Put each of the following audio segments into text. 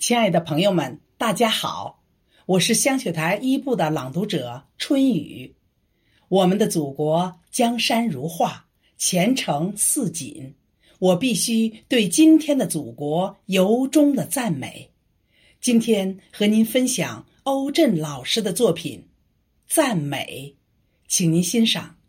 亲爱的朋友们，大家好，我是香雪台一部的朗读者春雨。我们的祖国江山如画，前程似锦，我必须对今天的祖国由衷的赞美。今天和您分享欧震老师的作品《赞美》，请您欣赏。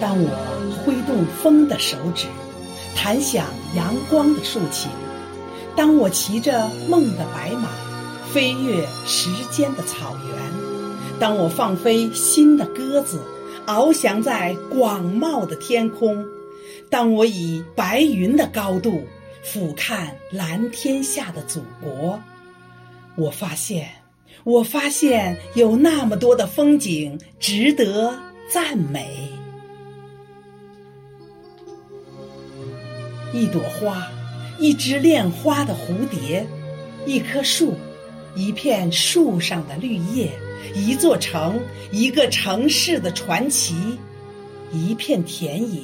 当我挥动风的手指，弹响阳光的竖琴；当我骑着梦的白马，飞越时间的草原；当我放飞心的鸽子，翱翔在广袤的天空；当我以白云的高度俯瞰蓝天下的祖国，我发现，我发现有那么多的风景值得赞美。一朵花，一只恋花的蝴蝶，一棵树，一片树上的绿叶，一座城，一个城市的传奇，一片田野，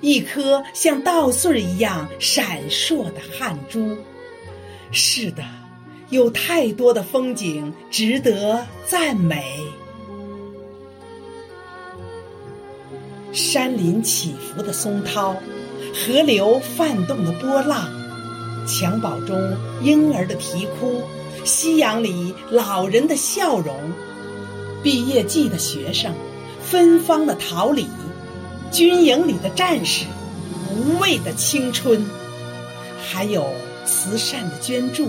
一颗像稻穗一样闪烁的汗珠。是的，有太多的风景值得赞美。山林起伏的松涛。河流泛动的波浪，襁褓中婴儿的啼哭，夕阳里老人的笑容，毕业季的学生，芬芳的桃李，军营里的战士，无畏的青春，还有慈善的捐助，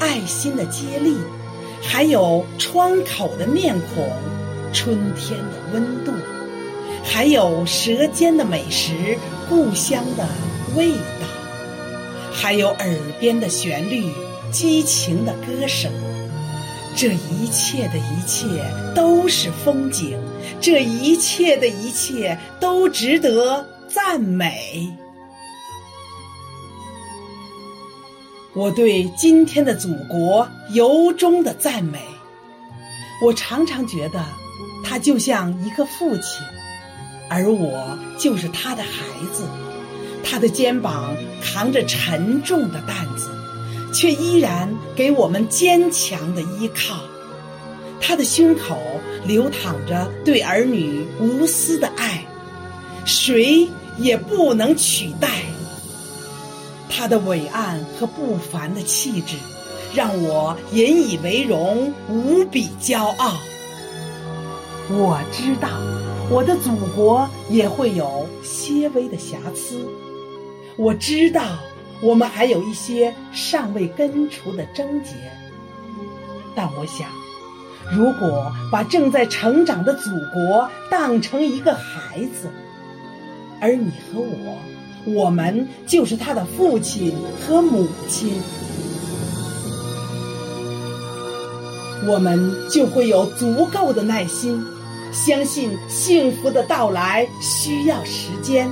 爱心的接力，还有窗口的面孔，春天的温度。还有舌尖的美食，故乡的味道；还有耳边的旋律，激情的歌声。这一切的一切都是风景，这一切的一切都值得赞美。我对今天的祖国由衷的赞美。我常常觉得，他就像一个父亲。而我就是他的孩子，他的肩膀扛着沉重的担子，却依然给我们坚强的依靠。他的胸口流淌着对儿女无私的爱，谁也不能取代。他的伟岸和不凡的气质，让我引以为荣，无比骄傲。我知道。我的祖国也会有些微的瑕疵，我知道我们还有一些尚未根除的症结，但我想，如果把正在成长的祖国当成一个孩子，而你和我，我们就是他的父亲和母亲，我们就会有足够的耐心。相信幸福的到来需要时间，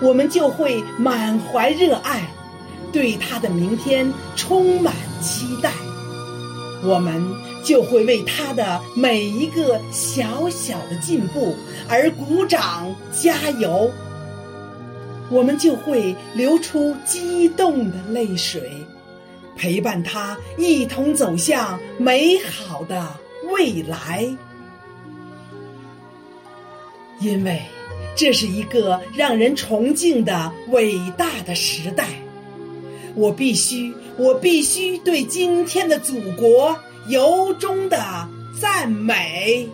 我们就会满怀热爱，对他的明天充满期待。我们就会为他的每一个小小的进步而鼓掌加油。我们就会流出激动的泪水，陪伴他一同走向美好的未来。因为这是一个让人崇敬的伟大的时代，我必须，我必须对今天的祖国由衷的赞美。